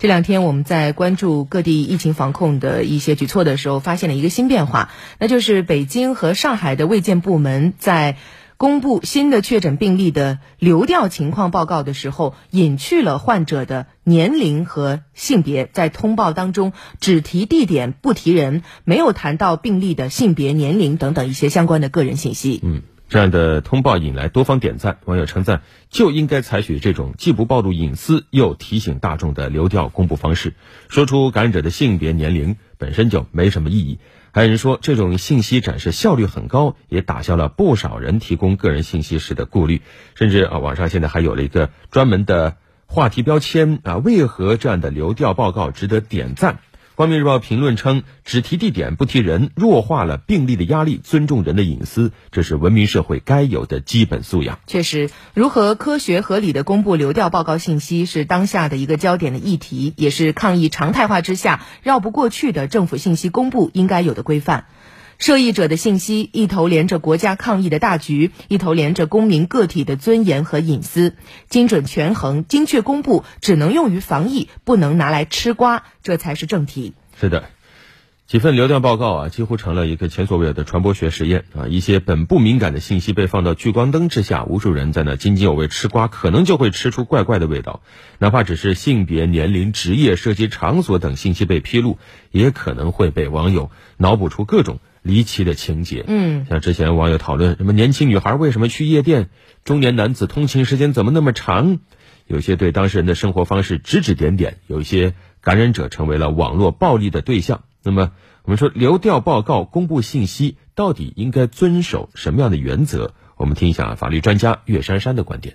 这两天我们在关注各地疫情防控的一些举措的时候，发现了一个新变化，那就是北京和上海的卫健部门在公布新的确诊病例的流调情况报告的时候，隐去了患者的年龄和性别，在通报当中只提地点不提人，没有谈到病例的性别、年龄等等一些相关的个人信息。嗯。这样的通报引来多方点赞，网友称赞就应该采取这种既不暴露隐私又提醒大众的流调公布方式。说出感染者的性别、年龄本身就没什么意义。还有人说这种信息展示效率很高，也打消了不少人提供个人信息时的顾虑。甚至啊，网上现在还有了一个专门的话题标签啊，为何这样的流调报告值得点赞？光明日报评论称，只提地点不提人，弱化了病例的压力，尊重人的隐私，这是文明社会该有的基本素养。确实，如何科学合理的公布流调报告信息，是当下的一个焦点的议题，也是抗疫常态化之下绕不过去的政府信息公布应该有的规范。涉疫者的信息一头连着国家抗疫的大局，一头连着公民个体的尊严和隐私，精准权衡、精确公布，只能用于防疫，不能拿来吃瓜，这才是正题。是的，几份流量报告啊，几乎成了一个前所未有的传播学实验啊！一些本不敏感的信息被放到聚光灯之下，无数人在那津津有味吃瓜，可能就会吃出怪怪的味道。哪怕只是性别、年龄、职业、涉及场所等信息被披露，也可能会被网友脑补出各种离奇的情节。嗯，像之前网友讨论什么年轻女孩为什么去夜店，中年男子通勤时间怎么那么长，有些对当事人的生活方式指指点点，有一些。感染者成为了网络暴力的对象。那么，我们说流调报告公布信息到底应该遵守什么样的原则？我们听一下法律专家岳珊珊的观点。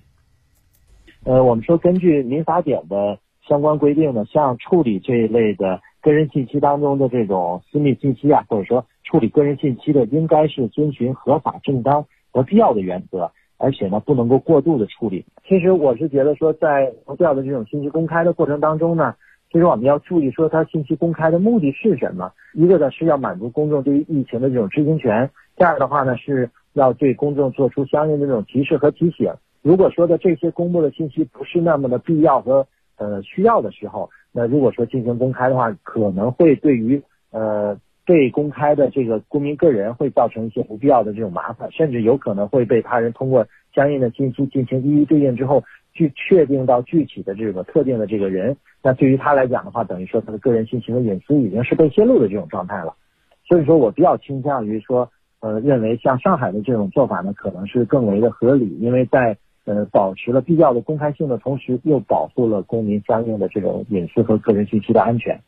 呃，我们说根据民法典的相关规定呢，像处理这一类的个人信息当中的这种私密信息啊，或者说处理个人信息的，应该是遵循合法、正当和必要的原则，而且呢，不能够过度的处理。其实我是觉得说，在流调的这种信息公开的过程当中呢。其实我们要注意说，它信息公开的目的是什么？一个呢是要满足公众对于疫情的这种知情权；第二的话呢是要对公众做出相应的这种提示和提醒。如果说的这些公布的信息不是那么的必要和呃需要的时候，那如果说进行公开的话，可能会对于呃被公开的这个公民个人会造成一些不必要的这种麻烦，甚至有可能会被他人通过相应的信息进行一一对应之后。去确定到具体的这个特定的这个人，那对于他来讲的话，等于说他的个人信息和隐私已经是被泄露的这种状态了。所以说我比较倾向于说，呃，认为像上海的这种做法呢，可能是更为的合理，因为在呃保持了必要的公开性的同时，又保护了公民相应的这种隐私和个人信息的安全。